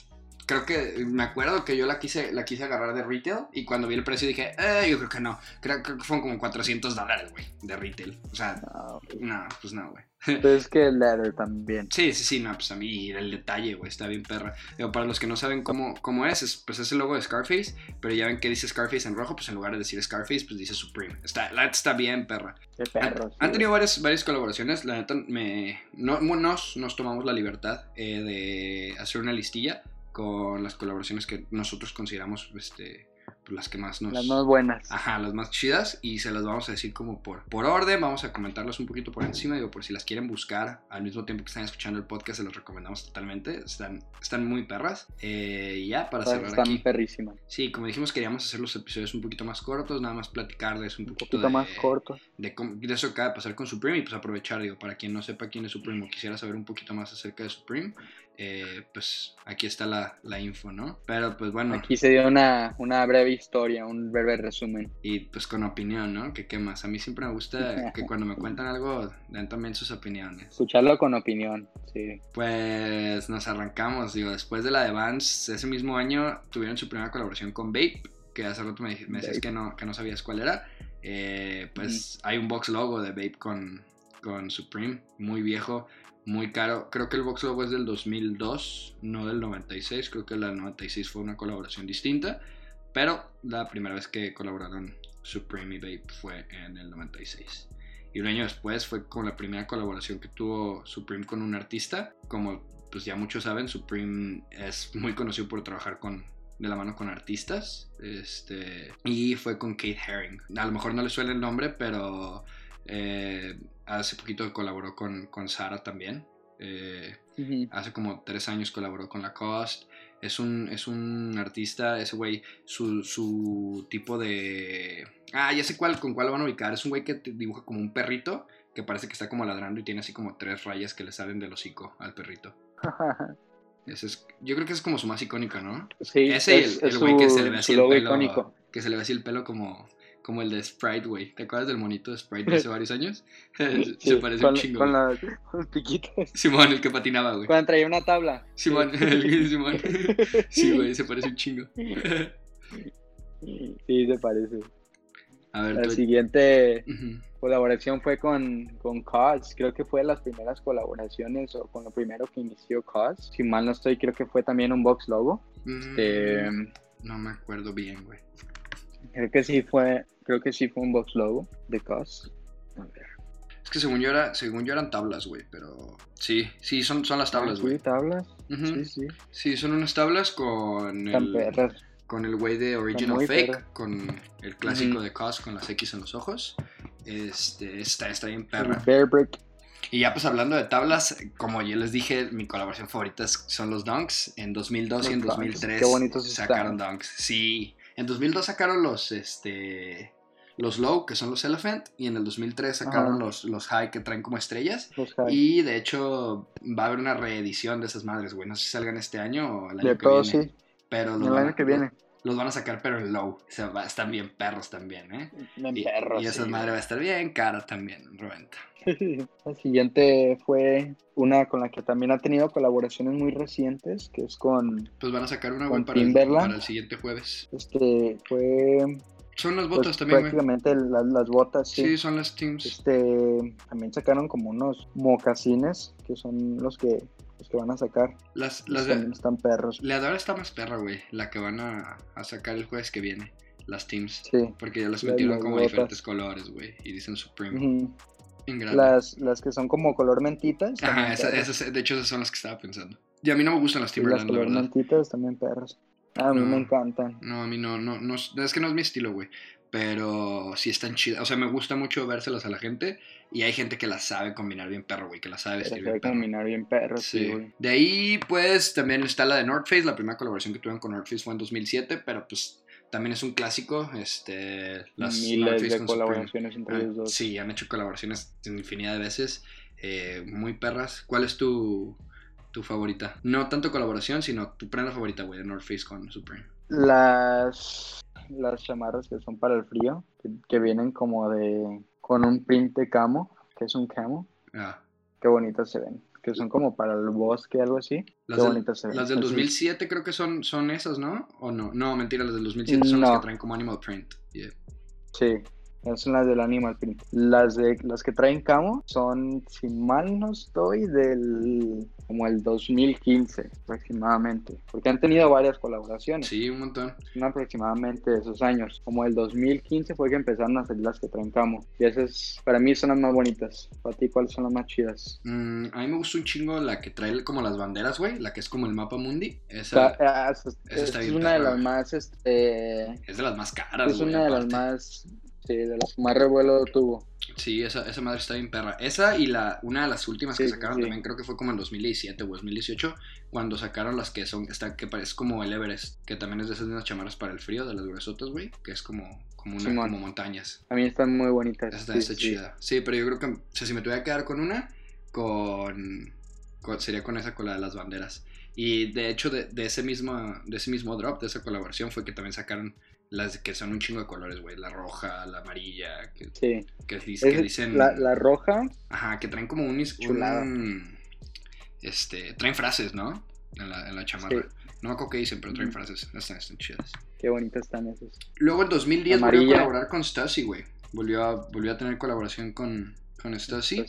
creo que me acuerdo que yo la quise, la quise agarrar de retail y cuando vi el precio dije, eh, yo creo que no, creo, creo que fueron como 400 dólares, güey, de retail. O sea, No, pues, no, pues no, güey. pero es que el leather también. Sí, sí, sí, no, pues a mí el detalle, güey, está bien perra. Digo, para los que no saben cómo, cómo es, es, pues es el logo de Scarface, pero ya ven que dice Scarface en rojo, pues en lugar de decir Scarface, pues dice Supreme. Está, la está bien perra. Qué Han, perros. han tenido varias, varias colaboraciones. La neta, me, no, nos, nos tomamos la libertad eh, de hacer una listilla con las colaboraciones que nosotros consideramos este, pues, las que más nos. Las más buenas. Ajá, las más chidas y se las vamos a decir como por, por orden, vamos a comentarlas un poquito por encima, digo, por si las quieren buscar al mismo tiempo que están escuchando el podcast, se los recomendamos totalmente, están, están muy perras. Eh, y ya, para cerrar Están aquí. perrísimas. Sí, como dijimos, queríamos hacer los episodios un poquito más cortos, nada más platicarles un Un poquito, poquito de, más corto. de, cómo- de eso que acaba de pasar con Supreme y pues aprovechar, digo, para quien no sepa quién es Supreme o quisiera saber un poquito más acerca de Supreme, eh, pues aquí está la, la info, ¿no? Pero pues bueno, Aquí se dio una, una breve historia, un breve resumen. y pues con opinión, ¿no? Que qué más, a mí siempre me gusta que cuando me cuentan algo den también sus opiniones. Escucharlo con opinión, sí. Pues nos arrancamos, digo, después de la de Vans, ese mismo año tuvieron su primera colaboración con Vape, que hace rato me, me decías que no, que no sabías cuál era. Eh, pues hay un box logo de Vape con, con Supreme, muy viejo, muy caro. Creo que el box logo es del 2002, no del 96, creo que la 96 fue una colaboración distinta, pero la primera vez que colaboraron Supreme y Vape fue en el 96. Y un año después fue con la primera colaboración que tuvo Supreme con un artista. Como pues ya muchos saben, Supreme es muy conocido por trabajar con de la mano con artistas. Este, y fue con Kate Herring. A lo mejor no le suena el nombre, pero eh, hace poquito colaboró con, con Sara también. Eh, hace como tres años colaboró con Lacoste. Es un, es un artista, ese güey, su, su tipo de... Ah, ya sé cuál, con cuál lo van a ubicar. Es un güey que dibuja como un perrito que parece que está como ladrando y tiene así como tres rayas que le salen del hocico al perrito. Ese es, yo creo que es como su más icónico, ¿no? sí, Ese es, el, es el güey que se le ve así el pelo. icónico. Que se le ve así el pelo como, como el de Sprite, güey. ¿Te acuerdas del monito de Sprite de hace varios años? se parece con, un chingo. Con los, piquitos. Simón, el que patinaba, güey. Cuando traía una tabla. Simón, el Simón. Sí, güey, se parece un chingo. Sí, se parece. A ver, La tú. siguiente colaboración fue con, con Cos. Creo que fue de las primeras colaboraciones o con lo primero que inició Cos. Si mal no estoy, creo que fue también un box logo. Este, Mm, No me acuerdo bien, güey. creo que sí fue, creo que sí fue un box logo de Cos. A ver. Es que según yo, era, según yo eran tablas, güey, pero... Sí, sí, son, son las tablas, Ah, güey. sí, tablas. Sí, sí. Sí, son unas tablas con el, con el güey de Original Fake, con el clásico de Cos con las X en los ojos. Este, está, está bien perra. Bear Brick. Y ya pues hablando de tablas, como yo les dije, mi colaboración favorita son los Dunks. En 2002 y en Los Dunks, 2003 qué bonitos sacaron están. Dunks. Sí, en 2002 sacaron los, este, los Low, que son los Elephant, y en el 2003 sacaron los, los High, que traen como estrellas. Los high. Y de hecho va a haber una reedición de esas madres, güey. No sé si salgan este año o el año de que todo, viene. sí. Pero los El van a- año que viene. los van a sacar, pero en low. O sea, va- están bien perros también, ¿eh? En Y, perros, y esa sí, madre va a estar bien cara también, en reventa. La siguiente fue una con la que también ha tenido colaboraciones muy recientes, que es con, Pues van a sacar una, güey, para, para el siguiente jueves. este, fue Son las pues, botas también, güey. prácticamente las, las botas, sí. Sí, son las teams. Este, también sacaron como unos mocasines, que son los que, los que van a sacar. Las, las también de, están perros. la de ahora está más perra, güey. La que van a, a sacar el jueves que viene. Las teams. Sí. Porque ya las Las- metieron las como botas. diferentes colores, güey. Y dicen Supreme. En grande. Las, las que son como color mentitas. Ajá, también esa- perras. esas- de hecho esas son las que estaba pensando. Y a mí no me gustan las Sí, las Timberland, la color verdad. mentitas también perros. A mí No. me encantan. No, a mí no, no, no, es que no es mi estilo, güey. Pero sí están chidas. O sea, me gusta mucho vérselas a la gente. Y hay gente que las sabe combinar bien perro, güey. Que las sabe vestir bien perro. combinar bien perros, sí, güey. De ahí, pues, también está la de North Face. La primera colaboración que tuvieron con North Face fue en 2007. Pero, pues, también es un clásico. Este, las North Miles Face de con Supreme. colaboraciones entre Ah, ellos dos. Sí, han hecho colaboraciones infinidad de veces. eh, muy perras. ¿Cuál es tu, tu favorita? No tanto colaboración, sino tu prenda favorita, güey, de North Face con Supreme. Las, las chamarras que son para el frío, que, que vienen como de, con un print de camo, que es un camo, Ah, qué bonitas se ven. Que son como para el bosque, algo así. las, qué bonitas se ven. las del Entonces, 2007 creo que son, son esas, ¿no? ¿O no? No, mentira, las del 2007 son las que traen como Animal Print. Yeah. Sí, esas son las del Animal Print. Las, de, las que traen camo son, si mal no estoy, del como el 2015 aproximadamente. Porque han tenido varias colaboraciones. Sí, un montón. Son aproximadamente de esos años. Como el 2015 fue que empezaron a salir las que traen camo. Y esas, para mí, son las más bonitas. Para ti, ¿cuáles son las más chidas? Mm, a mí me gusta un chingo la que trae como las banderas, güey. La que es como el mapa mundi. O Esa sea, ah, es, esa está es bien una de las más, este, es de las más caras, es una de las aparte. más, sí, de las más revuelo tuvo. Sí, esa, esa madre está bien perra. Esa y la una de las últimas que sacaron sí. también creo que fue como en 2017 o 2018 cuando sacaron las que son esta que parece como el Everest, que también es de esas mismas chamarras para el frío de las gruesotas, güey, que es como como una como montañas. A mí están muy bonitas. Esa está, sí, está chida. Sí, pero yo creo que o sea, si me tuviera que quedar con una con, con- sería con esa con la de las banderas. Y de hecho de, de ese mismo de ese mismo drop, de esa colaboración fue que también sacaron las que son un chingo de colores, güey, la roja, la amarilla, que, Sí. que, dicen la, la roja, Ajá, que traen como un, este, traen frases, ¿no? En la, en la chamarra. Sí. No me acuerdo qué dicen, pero traen frases. Están, están chidas. qué bonitas están esas. Luego en 2010 volvió a Amarilla. colaborar con Stussy, güey. Volvió a, volvió a tener colaboración con, con. Ujú.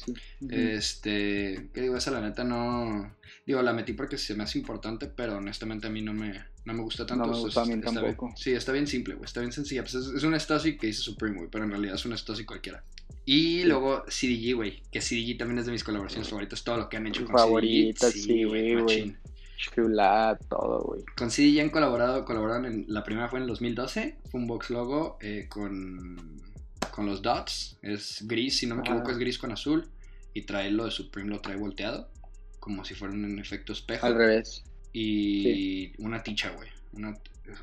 Este, que digo, esa la neta no. Digo, la metí porque se me hace importante, pero honestamente a mí no me, no me gusta tanto. No me gusta a mí está bien- tampoco. sí, está bien simple, güey. Está bien sencilla. Pues es, es una Stussy que dice Supreme, güey, pero en realidad es una Stussy cualquiera. Y Sí. luego CDG, güey. Que CDG también es de mis colaboraciones favoritas. Todo lo que han hecho con favorita, CDG. sí, güey. Chulada, todo, güey. Con CDG han colaborado, colaboraron en. La primera fue en el 2012. Fue un box logo eh, con. Con los dots. Es gris, si no me equivoco, es gris con azul. Y trae lo de Supreme, lo trae volteado. Como si fuera un efecto espejo. Al revés. Y una ticha, güey. Una,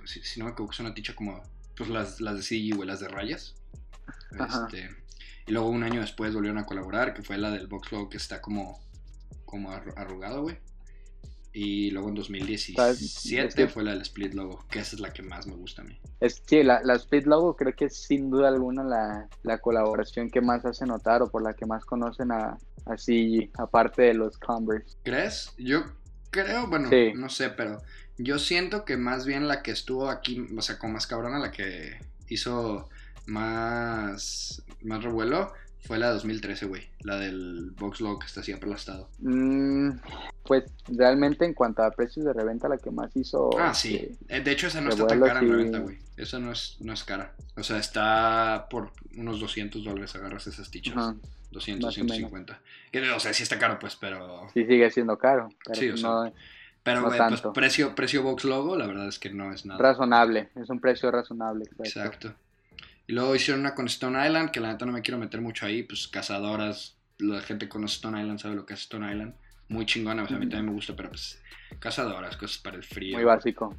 si, si no me equivoco, es una ticha como. Pues las, las de CG, güey, las de rayas. Ajá. Este, y luego un año después volvieron a colaborar, que fue la del Box Logo que está como, como arru- arrugado, güey. Y luego en 2017 Es que- fue la del Split Logo, que esa es la que más me gusta a mí. Es, sí, la, la Split Logo creo que es sin duda alguna la, la colaboración que más hace notar o por la que más conocen a, a CG, aparte de los Converse. ¿Crees? Yo creo, bueno, Sí. no sé, pero yo siento que más bien la que estuvo aquí, o sea, con más cabrona, la que hizo más, más revuelo, fue la de 2013, güey. La del Box Logo que está así aplastado. Mm, pues realmente en cuanto a precios de reventa, la que más hizo... Ah, sí. este, Eh, De hecho, esa no está tan cara en reventa, güey. Esa no es, no es cara. O sea, está por unos 200 dólares agarras esas tichas. 200, más o menos. 150. Que, o sea, sí está caro, pues, pero... sí sigue siendo caro, pero Sí, o pues sea, no Pero, no pues, precio, precio Box Logo, la verdad es que no es nada. razonable, es un precio razonable. exacto. Exacto. Y luego hicieron una con Stone Island, que la neta no me quiero meter mucho ahí, pues cazadoras, la gente con Stone Island sabe lo que es Stone Island. Muy chingona, o sea, a mí también me gusta, pero pues cazadoras, cosas para el frío. Muy básico.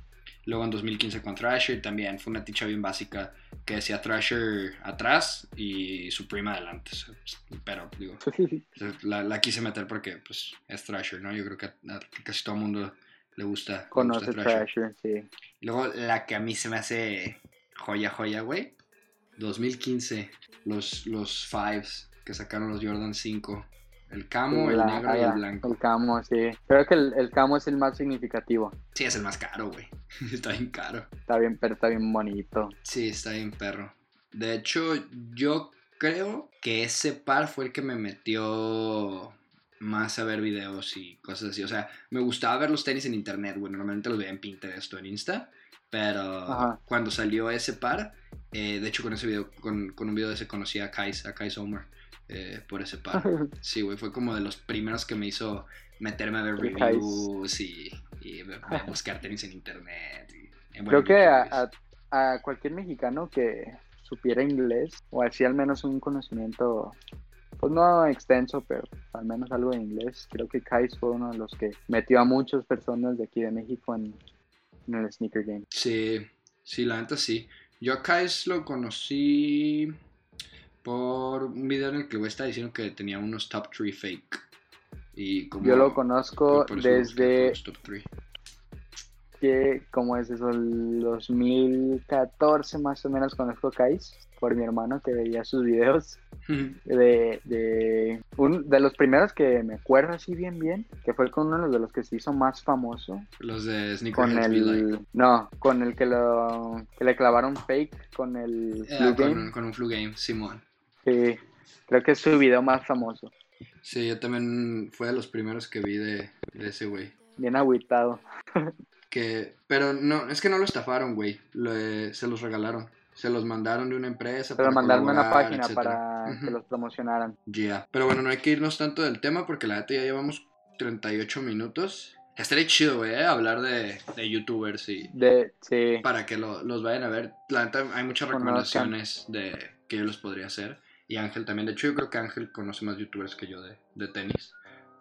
Luego en 2015 con Thrasher también fue una ticha bien básica que decía Thrasher atrás y Supreme adelante. pues, Pero digo, la, la quise meter porque pues es Thrasher, ¿no? Yo creo que a- a casi todo el mundo le gusta. Conoce gusta Thrasher. Thrasher, sí. Y Luego la que a mí se me hace joya, joya, güey. 2015, los, los Fives que sacaron los Jordan 5. El camo, el negro y el blanco. El camo, sí. Creo que el, el camo es el más significativo. Sí, es el más caro, güey. Está bien caro. Está bien, pero está bien bonito. Sí, está bien perro. De hecho, yo creo que ese par fue el que me metió más a ver videos y cosas así. O sea, me gustaba ver los tenis en internet, güey. Normalmente los veía en Pinterest o en Insta. Pero Ajá. cuando salió ese par, eh, de hecho con ese video, con, con un video de ese conocí a Kais, a Kais Homer, eh, por ese par. Sí, güey, fue como de los primeros que me hizo meterme a ver reviews y, y buscar tenis en internet. y- en Creo que a, YouTube, a- a cualquier mexicano que supiera inglés, o así al menos un conocimiento, pues no extenso, pero al menos algo de inglés, creo que Kais fue uno de los que metió a muchas personas de aquí de México en, en el sneaker game. Sí, sí, la neta sí. Yo a Kais lo conocí por un video en el que estaba diciendo que tenía unos top 3 fake. Y como, Yo lo conozco desde top 3. que, ¿cómo es eso? El 2014 más o menos conozco a Kais por mi hermano que veía sus videos. de, de, un, de los primeros que me acuerdo así bien bien, que fue con uno de los que se hizo más famoso, Los de con Be Like. el, no, con el que lo, que le clavaron fake con el Eh, Flu con, Game, con un flu game, Simón. Sí, creo que es su video más famoso, Sí, yo también fue de los primeros que vi de, de ese güey. bien agüitado, Que, pero no, es que no lo estafaron, güey. Lo- se los regalaron. Se los mandaron de una empresa. pero para mandaron una página etcétera. para que los promocionaran. Ya. Pero bueno, no hay que irnos tanto del tema porque la neta ya llevamos 38 minutos. Estaría chido, güey, ¿eh? hablar de, de youtubers y De, sí, para que lo- los vayan a ver. La neta hay muchas recomendaciones de que yo los podría hacer. Y Ángel también. De hecho, yo creo que Ángel conoce más youtubers que yo de, de tenis.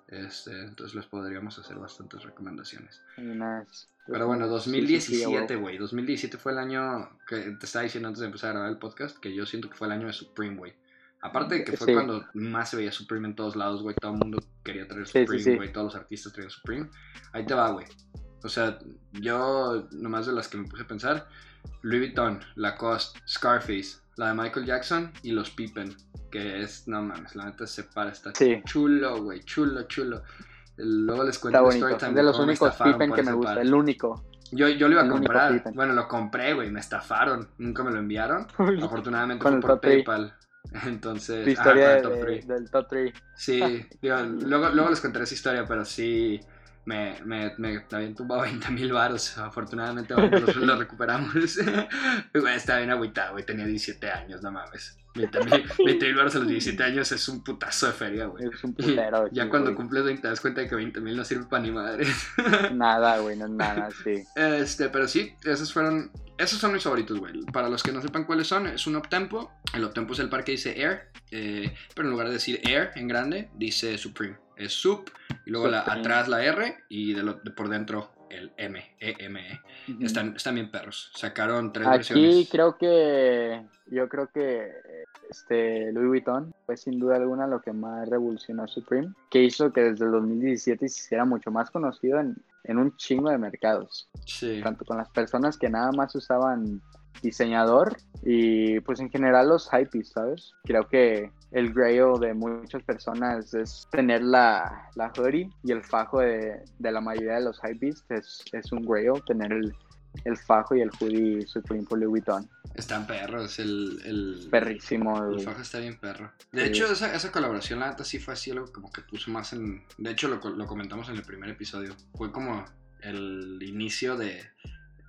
Este, entonces les podríamos hacer bastantes recomendaciones. unas- Pero bueno, sí, sí, sí, 2017, güey. 2017 fue el año que te estaba diciendo antes de empezar a grabar el podcast, que yo siento que fue el año de Supreme, güey. Aparte de que fue Sí. cuando más se veía Supreme en todos lados, güey. Todo el mundo quería traer sí, Supreme, sí. güey. Todos los artistas traían Supreme. Ahí te va, güey. O sea, yo nomás de las que me puse a pensar, Louis Vuitton, Lacoste, Scarface, la de Michael Jackson y los Pippen, que es, no mames, la neta se para, está Sí. chulo, güey, chulo, chulo. Luego les cuento bonito, story time de los únicos Pippen que me gusta, par. el único. Yo, yo lo iba a El comprar. Bueno, lo compré, güey. Me estafaron. Nunca me lo enviaron. Afortunadamente Con fue por. PayPal. Entonces, ajá, historia el top del top 3. Sí, digo, luego, luego les contaré esa historia, pero sí me, me, me habían tumbado 20 mil baros. Afortunadamente lo, lo recuperamos. Estaba bien agüitado, güey. Tenía 17 años, no mames. 20 mil baros a los 17 años es un putazo de feria, güey. Es un Y putero. ya sí, cuando güey. cumples 20 te das cuenta de que 20 mil no sirve para ni madre. Nada, güey, no es nada, sí. Este, pero sí, esos fueron. Esos son mis favoritos, güey. Para los que no sepan cuáles son, es un uptempo. El uptempo es el par que dice Air, eh, pero en lugar de decir Air en grande, dice Supreme. Es Sup, y luego la- atrás la R, y de lo- de por dentro el M, E, M, E. Ujú. Están, están bien perros. Sacaron tres Aquí versiones. creo que yo creo que este Louis Vuitton fue sin duda alguna lo que más revolucionó Supreme, que hizo que desde el 2017 se hiciera mucho más conocido en, en un chingo de mercados, Sí. tanto con las personas que nada más usaban diseñador y pues en general los hypees, ¿sabes? Creo que el grail de muchas personas es tener la, la hoodie y el fajo de, de la mayoría de los hypees es, es un grail, tener el, el fajo y el hoodie Supreme por Louis Vuitton. Están perros. El, el, Perrísimo. El fajo está bien perro. De Sí. hecho, esa, esa colaboración, la neta, sí fue así algo como que puso más en... De hecho, lo, lo comentamos en el primer episodio. Fue como el inicio de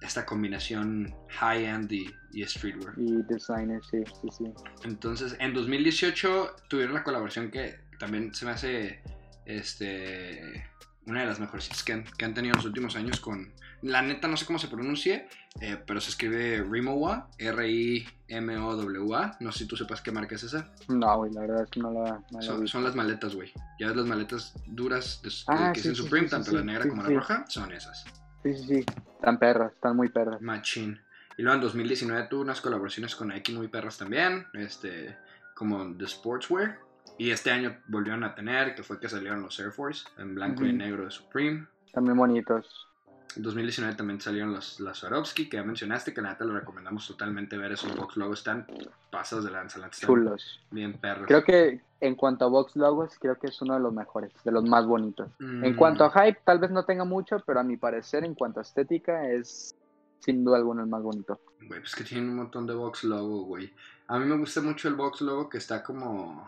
esta combinación high-end y, y streetwear. Y designer, sí, sí, sí. Entonces, en 2018 tuvieron la colaboración que también se me hace este una de las mejores que han, que han tenido en los últimos años con... La neta no sé cómo se pronuncie, eh, pero se escribe Rimowa, R-I-M-O-W-A. No sé si tú sepas qué marca es esa. No, güey, la verdad es que no la, no la Son, las maletas, güey. Ya ves las maletas duras de, Ah, que sí, dicen sí, Supreme, sí, sí, tanto la negra como la roja, son esas. Sí, sí, sí. Están perras, están muy perras. Machine. Y luego en 2019 tuvo unas colaboraciones con Nike muy perras también, este, como de Sportswear. Y este año volvieron a tener, que fue que salieron los Air Force, en blanco y Ujú. negro de Supreme. También bonitos. En 2019 también salieron los, las Swarovski, que ya mencionaste, que la neta lo recomendamos totalmente ver. Esos box logos están pasos de lanza, la neta están Chulos. bien perros. Creo que en cuanto a box logos, creo que es uno de los mejores, de los más bonitos. En Mm, cuanto a hype, tal vez no tenga mucho, pero a mi parecer, en cuanto a estética, es sin duda alguna el más bonito. Güey, pues que tienen un montón de box logo, güey. A mí me gusta mucho el box logo que está como...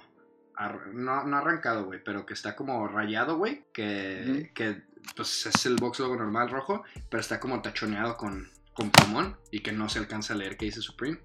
no, no arrancado, güey, pero que está como rayado, güey. Que, Ujú. que pues es el box logo normal rojo, pero está como tachoneado con, con plumón y que no se alcanza a leer que dice Supreme.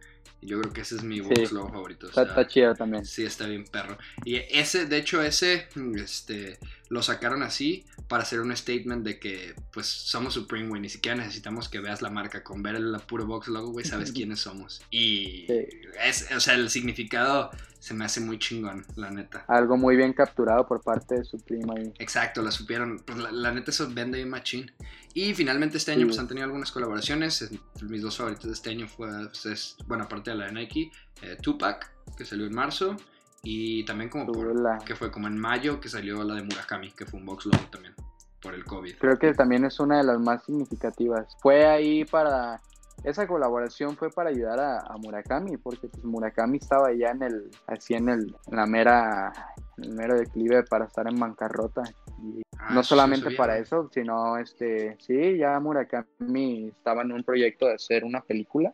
Y yo creo que ese es mi box Sí. logo favorito. Está, está chido también. Sí, está bien perro. Y ese, de hecho, ese, este, lo sacaron así para hacer un statement de que, pues, somos Supreme, güey. Ni siquiera necesitamos que veas la marca. Con ver el puro box logo, güey, sabes quiénes somos. Y, Sí. es, o sea, el significado se me hace muy chingón, la neta. Algo muy bien capturado por parte de su prima ahí. Exacto, la supieron. Pues la, la neta, eso vende bien machín. Y finalmente este año, Sí. pues han tenido algunas colaboraciones. Es- Mis dos favoritos de este año fue, pues, es- bueno, aparte de la de Nike, eh, Tupac, que salió en marzo. Y también como por, la- que fue como en mayo que salió la de Murakami, que fue un box logo también, por el COVID. Creo que también es una de las más significativas. Fue ahí para... Esa colaboración fue para ayudar a, a Murakami, porque pues Murakami estaba ya en el, así en el, en la mera, en el mero declive para estar en bancarrota. Y Ah, no solamente para eso, sino este, sí, ya Murakami estaba en un proyecto de hacer una película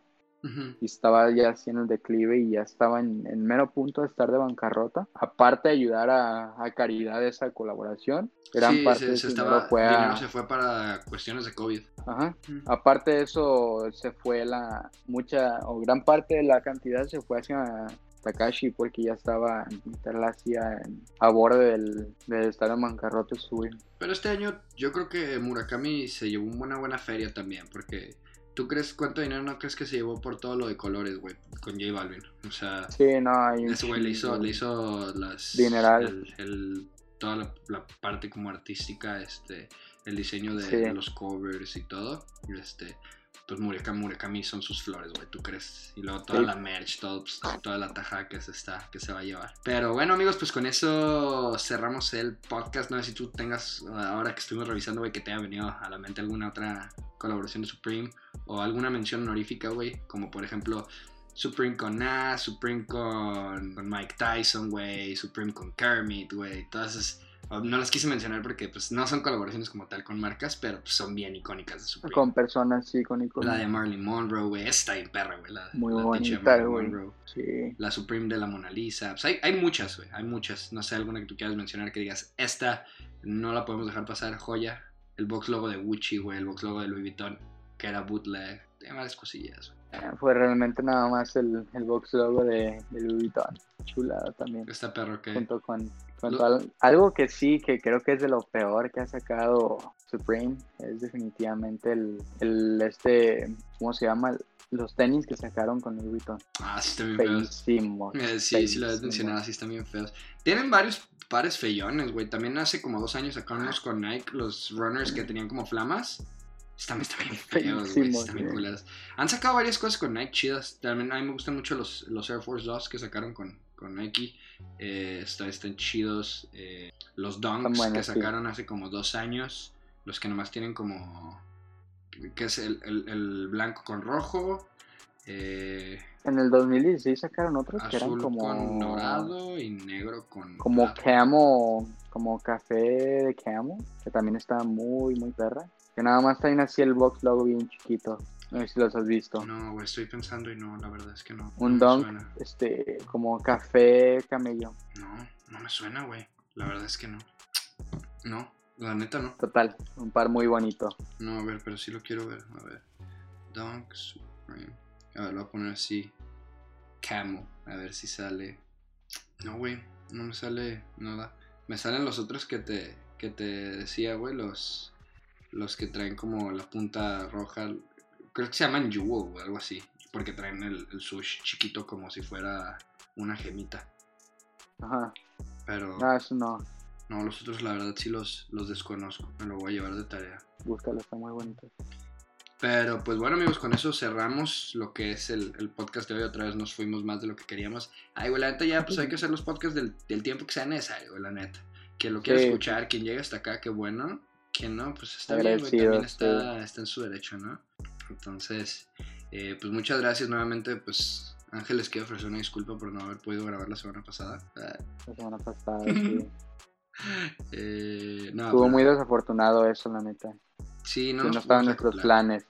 Y estaba ya así en el declive y ya estaba en, en mero punto de estar de bancarrota. Aparte de ayudar a, a Caridad esa colaboración, gran Sí, parte se, de se estaba, fue dinero se fue para cuestiones de COVID. Ajá. Aparte de eso, se fue la mucha o gran parte de la cantidad se fue hacia Takashi porque ya estaba a, a borde del, del estar en bancarrota y subir. Pero este año yo creo que Murakami se llevó una buena feria también, porque ¿tú crees cuánto dinero no crees que se llevó por todo lo de colores, güey, con J Balvin? O sea, Sí, no, hay un ese güey le hizo, le hizo las... Dineral. el- el- toda la, la parte como artística, este, el diseño de, Sí. de los covers y todo, este... Pues Murakami, Murakami son sus flores, güey, ¿tú crees? Y luego toda Sí. la merch, todo, pues, toda la taja que se está, que se va a llevar. Pero bueno, amigos, pues con eso cerramos el podcast. No sé si tú tengas, ahora que estuvimos revisando, güey, que te haya venido a la mente alguna otra colaboración de Supreme o alguna mención honorífica, güey, como por ejemplo Supreme con Nas, Supreme con, con Mike Tyson, güey, Supreme con Kermit, güey, todas esas. No las quise mencionar porque pues no son colaboraciones como tal con marcas, pero pues, son bien icónicas de Supreme. con personas sí, con iconos. La de Marilyn Monroe, güey, está bien perra, güey. La, Muy la bonita, güey. Sí. La Supreme de la Mona Lisa. Pues hay, hay muchas, güey. Hay muchas. No sé, alguna que tú quieras mencionar que digas, esta no la podemos dejar pasar, joya. El box logo de Gucci, güey. El box logo de Louis Vuitton, que era bootleg. Tiene varias cosillas, güey. Eh, Fue realmente nada más el, el box logo de, de Louis Vuitton. Chulada también. Esta perro que. junto con Lo- algo que sí, que creo que es de lo peor que ha sacado Supreme, es definitivamente el, el este, ¿cómo se llama? Los tenis que sacaron con Louis Vuitton. Ah, sí, está bien feos. Eh, sí, sí lo habías mencionado, sí están bien feos. Tienen varios pares feyones, güey. También hace como dos años sacaron unos con Nike, los runners que tenían como flamas. Están, están bien feos, güey. Están bien culeros. Han sacado varias cosas con Nike chidas. También a mí me gustan mucho los, los Air Force 2 que sacaron con, con Nike. Eh, está- están chidos. Eh, los Dunks buenos, que sí. sacaron hace como dos años. Los que nomás tienen como... Que es el, el- el blanco con rojo. Eh, En el 2016 sacaron otros que eran como con dorado y negro con como plata. camo, como café de camo, que también está muy muy perra. Que nada más traen así el box logo bien chiquito. No sé si los has visto. No, güey, estoy pensando y no, la verdad es que no. Un no dunk, este, como café camello. No, no me suena, güey. La verdad es que no. No, la neta no. Total, un par muy bonito. No, a ver, pero sí lo quiero ver. A ver. Dunk Supreme. A ver, lo voy a poner así. Camo. A ver si sale. No, güey. No me sale nada. Me salen los otros que te, que te decía, güey. Los, los que traen como la punta roja. Creo que se llaman Jewel o algo así. Porque traen el, el sush chiquito como si fuera una gemita. Ajá. Pero No, eso no. no, los otros la verdad sí los, los desconozco. Me lo voy a llevar de tarea. Búscalo, está muy bonito. Pero pues bueno amigos, con eso cerramos lo que es el, el podcast de hoy. Otra vez nos fuimos más de lo que queríamos. Ay, güey, la neta ya pues hay que hacer los podcasts del, del tiempo que sea necesario, güey, la neta. Quien lo quiera Sí. escuchar, quien llegue hasta acá, qué bueno. que no, pues está bien, güey, también está, está en su derecho, ¿no? Entonces, eh, pues muchas gracias nuevamente, pues Ángel les quiero ofrecer una disculpa por no haber podido grabar la semana pasada. La semana pasada, sí. eh, no, Estuvo muy desafortunado eso, la neta. Sí, no, no estaban nuestros planes.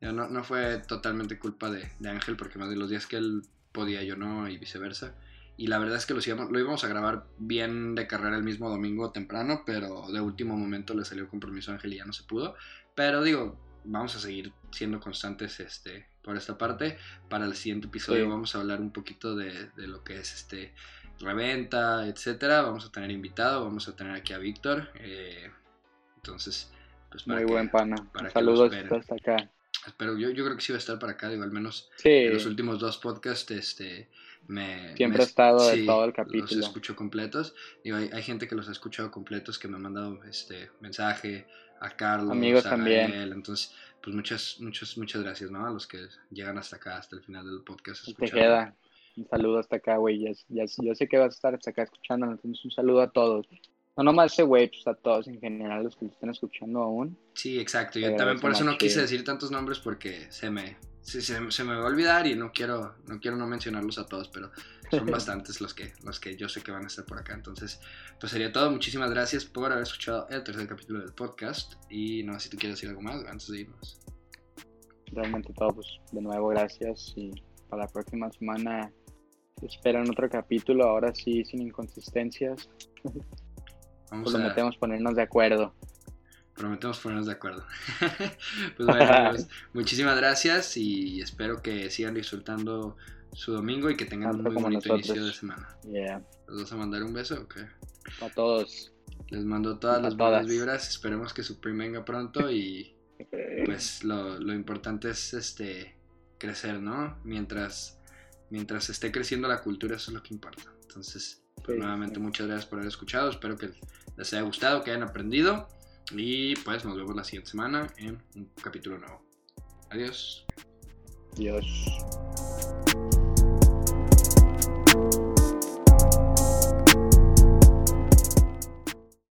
No, no fue totalmente culpa de, de, Ángel, porque más de los días que él podía, yo no, y viceversa. Y la verdad es que lo íbamos, lo íbamos a grabar bien de carrera el mismo domingo temprano, pero de último momento le salió compromiso a Ángel y ya no se pudo. Pero digo, vamos a seguir siendo constantes este, por esta parte. Para el siguiente episodio sí. vamos a hablar un poquito de, de, lo que es este reventa, etcétera. Vamos a tener invitado, vamos a tener aquí a Víctor. Eh, entonces, pues para Muy que, buen pana. Para Saludos hasta acá. Espero, yo, yo creo que sí va a estar para acá, digo, al menos sí. en los últimos dos podcasts, este, me... Siempre me, ha estado sí, de todo el capítulo. Los escucho completos. Digo, hay, hay, gente que los ha escuchado completos, que me ha mandado este mensaje, a Carlos, Amigos a también. Gael, entonces, pues muchas, muchas, muchas gracias, ¿no? A los que llegan hasta acá, hasta el final del podcast. Te queda. Un saludo hasta acá, güey. Ya, ya, yo sé que vas a estar hasta acá escuchando, entonces un saludo a todos. No nomás ese güey, pues a todos en general, los que lo estén escuchando aún. Sí, exacto. Yo también por eso no quise decir tantos nombres porque se me, se, se, se, me va a olvidar y no quiero, no quiero no mencionarlos a todos, pero son bastantes los que, los que yo sé que van a estar por acá. Entonces, pues sería todo. Muchísimas gracias por haber escuchado el tercer capítulo del podcast. Y no sé si tú quieres decir algo más antes de irnos. Realmente todo, pues de nuevo gracias y para la próxima semana esperan otro capítulo, ahora sí sin inconsistencias. Vamos prometemos a... ponernos de acuerdo. Prometemos ponernos de acuerdo. pues bueno, amigos, muchísimas gracias y espero que sigan disfrutando su domingo y que tengan Tanto un muy bonito nosotros. inicio de semana. Yeah. ¿Les vas a mandar un beso o qué? A todos. Les mando todas a las todas. buenas vibras. Esperemos que su prim venga pronto y pues lo, lo, importante es este crecer, ¿no? Mientras, mientras esté creciendo la cultura, eso es lo que importa. Entonces, pues, sí, nuevamente sí. muchas gracias por haber escuchado. Espero que les haya gustado, que hayan aprendido. Y pues nos vemos la siguiente semana en un capítulo nuevo. Adiós. Adiós.